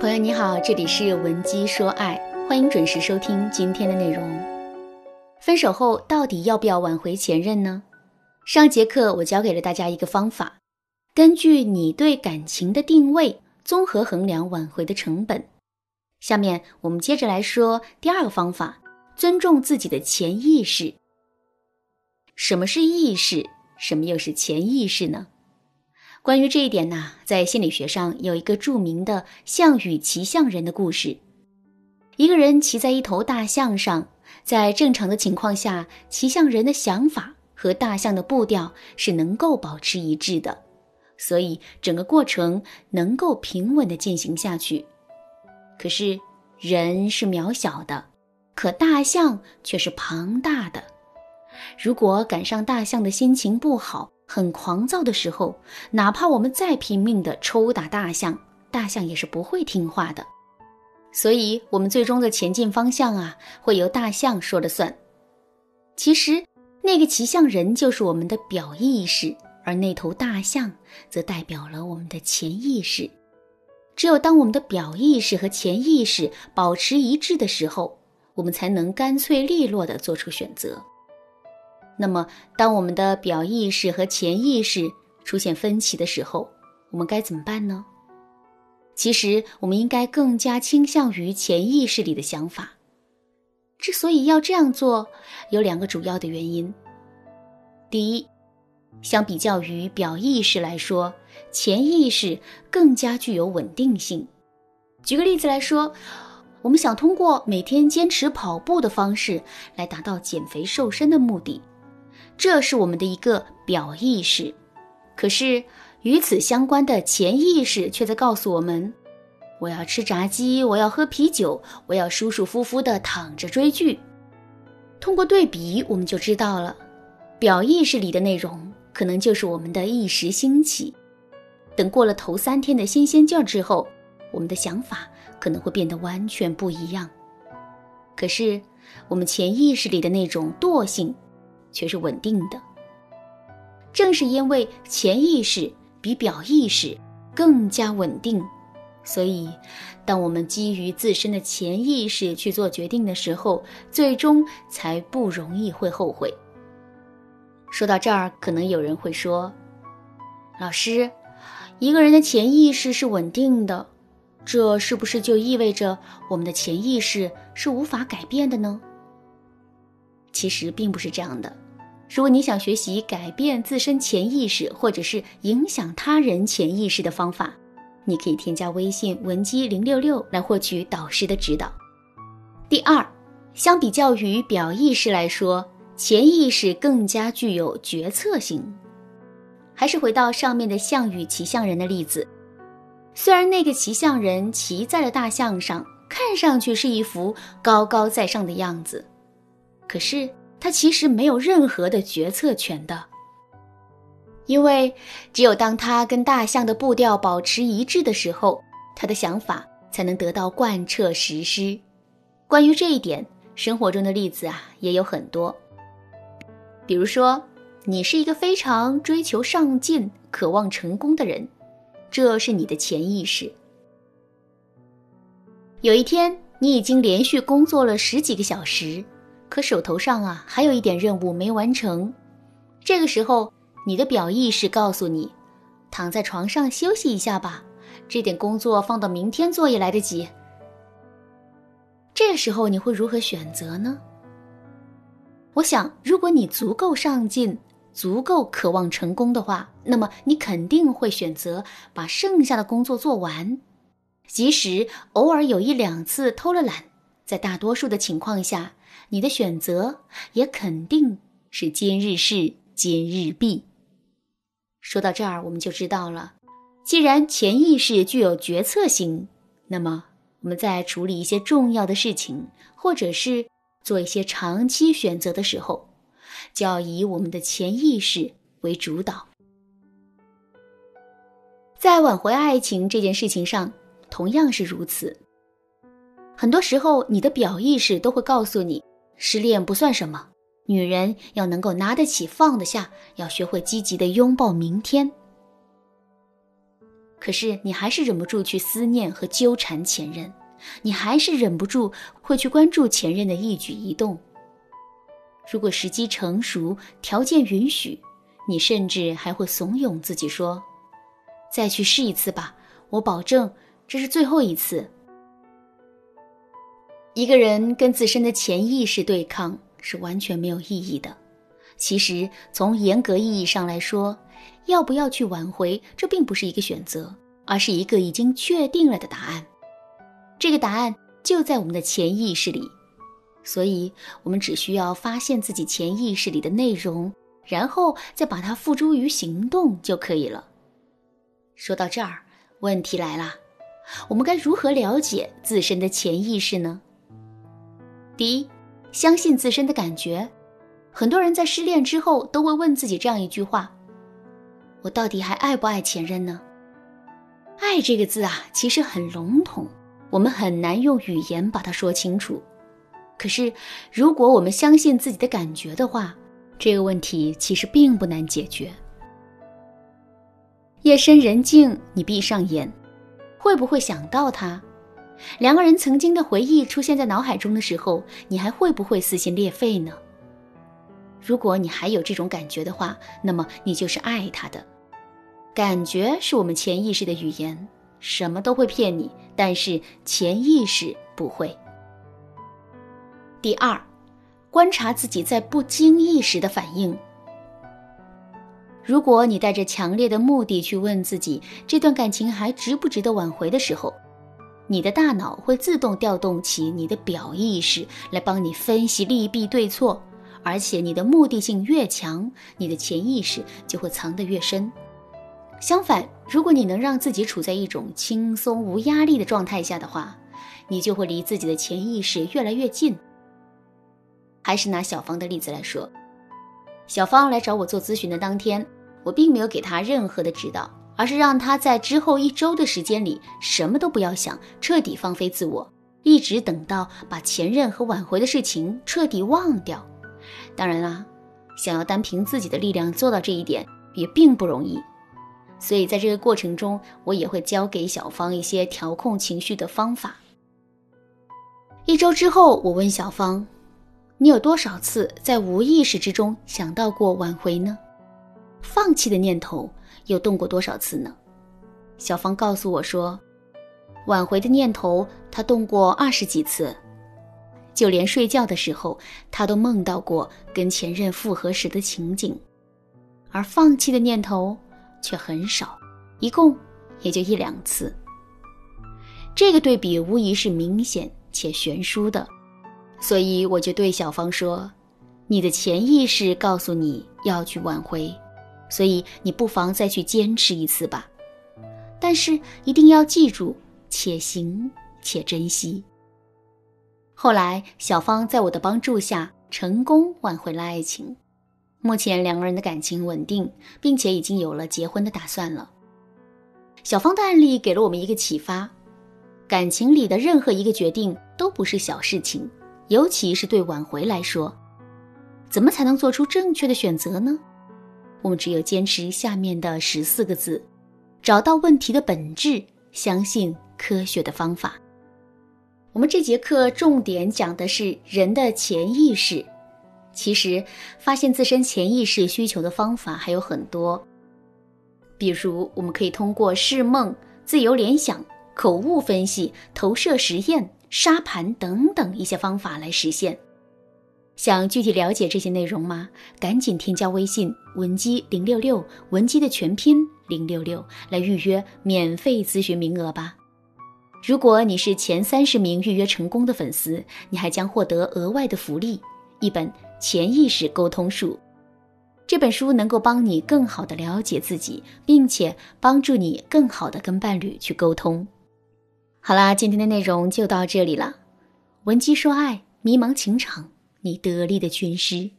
朋友你好，这里是文姬说爱，欢迎准时收听今天的内容。分手后到底要不要挽回前任呢？上节课我教给了大家一个方法，根据你对感情的定位，综合衡量挽回的成本。下面我们接着来说第二个方法，尊重自己的潜意识。什么是意识？什么又是潜意识呢？关于这一点呢，在心理学上有一个著名的象与骑象人的故事。一个人骑在一头大象上，在正常的情况下，骑象人的想法和大象的步调是能够保持一致的，所以整个过程能够平稳的进行下去。可是人是渺小的，可大象却是庞大的。如果赶上大象的心情不好，很狂躁的时候，哪怕我们再拼命的抽打大象，大象也是不会听话的。所以，我们最终的前进方向啊，会由大象说了算。其实，那个骑象人就是我们的表意识，而那头大象则代表了我们的潜意识。只有当我们的表意识和潜意识保持一致的时候，我们才能干脆利落地做出选择。那么，当我们的表意识和潜意识出现分歧的时候，我们该怎么办呢？其实，我们应该更加倾向于潜意识里的想法。之所以要这样做，有两个主要的原因。第一，相比较于表意识来说，潜意识更加具有稳定性。举个例子来说，我们想通过每天坚持跑步的方式来达到减肥瘦身的目的。这是我们的一个表意识，可是与此相关的潜意识却在告诉我们：我要吃炸鸡，我要喝啤酒，我要舒舒服服的躺着追剧。通过对比，我们就知道了，表意识里的内容可能就是我们的一时兴起，等过了头三天的新鲜劲儿之后，我们的想法可能会变得完全不一样。可是我们潜意识里的那种惰性。却是稳定的。正是因为潜意识比表意识更加稳定，所以当我们基于自身的潜意识去做决定的时候，最终才不容易会后悔。说到这儿，可能有人会说：“老师，一个人的潜意识是稳定的，这是不是就意味着我们的潜意识是无法改变的呢？”其实并不是这样的。如果你想学习改变自身潜意识，或者是影响他人潜意识的方法，你可以添加微信文姬零六六来获取导师的指导。第二，相比较于表意识来说，潜意识更加具有决策性。还是回到上面的象与骑象人的例子，虽然那个骑象人骑在了大象上，看上去是一副高高在上的样子，可是。他其实没有任何的决策权的，因为只有当他跟大象的步调保持一致的时候，他的想法才能得到贯彻实施。关于这一点，生活中的例子啊也有很多。比如说，你是一个非常追求上进、渴望成功的人，这是你的潜意识。有一天，你已经连续工作了十几个小时。可手头上啊，还有一点任务没完成。这个时候，你的表意识告诉你，躺在床上休息一下吧，这点工作放到明天做也来得及。这个时候你会如何选择呢？我想，如果你足够上进，足够渴望成功的话，那么你肯定会选择把剩下的工作做完，即使偶尔有一两次偷了懒，在大多数的情况下。你的选择也肯定是今日事今日毕。说到这儿，我们就知道了，既然潜意识具有决策性，那么我们在处理一些重要的事情，或者是做一些长期选择的时候，就要以我们的潜意识为主导。在挽回爱情这件事情上，同样是如此。很多时候，你的表意识都会告诉你。失恋不算什么，女人要能够拿得起放得下，要学会积极的拥抱明天。可是你还是忍不住去思念和纠缠前任，你还是忍不住会去关注前任的一举一动。如果时机成熟，条件允许，你甚至还会怂恿自己说：“再去试一次吧，我保证这是最后一次。”一个人跟自身的潜意识对抗是完全没有意义的。其实，从严格意义上来说，要不要去挽回，这并不是一个选择，而是一个已经确定了的答案。这个答案就在我们的潜意识里，所以我们只需要发现自己潜意识里的内容，然后再把它付诸于行动就可以了。说到这儿，问题来了，我们该如何了解自身的潜意识呢？第一，相信自身的感觉。很多人在失恋之后都会问自己这样一句话：“我到底还爱不爱前任呢？”爱这个字啊，其实很笼统，我们很难用语言把它说清楚。可是，如果我们相信自己的感觉的话，这个问题其实并不难解决。夜深人静，你闭上眼，会不会想到他？两个人曾经的回忆出现在脑海中的时候，你还会不会撕心裂肺呢？如果你还有这种感觉的话，那么你就是爱他的。感觉是我们潜意识的语言，什么都会骗你，但是潜意识不会。第二，观察自己在不经意时的反应。如果你带着强烈的目的去问自己这段感情还值不值得挽回的时候，你的大脑会自动调动起你的表意识来帮你分析利弊对错，而且你的目的性越强，你的潜意识就会藏得越深。相反，如果你能让自己处在一种轻松无压力的状态下的话，你就会离自己的潜意识越来越近。还是拿小芳的例子来说，小芳来找我做咨询的当天，我并没有给她任何的指导。而是让他在之后一周的时间里什么都不要想，彻底放飞自我，一直等到把前任和挽回的事情彻底忘掉。当然啦，想要单凭自己的力量做到这一点也并不容易，所以在这个过程中，我也会教给小芳一些调控情绪的方法。一周之后，我问小芳：“你有多少次在无意识之中想到过挽回呢？放弃的念头？”又动过多少次呢？小芳告诉我说，挽回的念头她动过二十几次，就连睡觉的时候，她都梦到过跟前任复合时的情景，而放弃的念头却很少，一共也就一两次。这个对比无疑是明显且悬殊的，所以我就对小芳说：“你的潜意识告诉你要去挽回。”所以你不妨再去坚持一次吧，但是一定要记住，且行且珍惜。后来，小芳在我的帮助下成功挽回了爱情，目前两个人的感情稳定，并且已经有了结婚的打算了。小芳的案例给了我们一个启发：感情里的任何一个决定都不是小事情，尤其是对挽回来说，怎么才能做出正确的选择呢？我们只有坚持下面的十四个字，找到问题的本质，相信科学的方法。我们这节课重点讲的是人的潜意识。其实，发现自身潜意识需求的方法还有很多，比如我们可以通过释梦、自由联想、口误分析、投射实验、沙盘等等一些方法来实现。想具体了解这些内容吗？赶紧添加微信文姬零六六，文姬的全拼零六六，来预约免费咨询名额吧。如果你是前三十名预约成功的粉丝，你还将获得额外的福利——一本《潜意识沟通术》。这本书能够帮你更好的了解自己，并且帮助你更好的跟伴侣去沟通。好啦，今天的内容就到这里了。文姬说爱，迷茫情场。你得力的军师。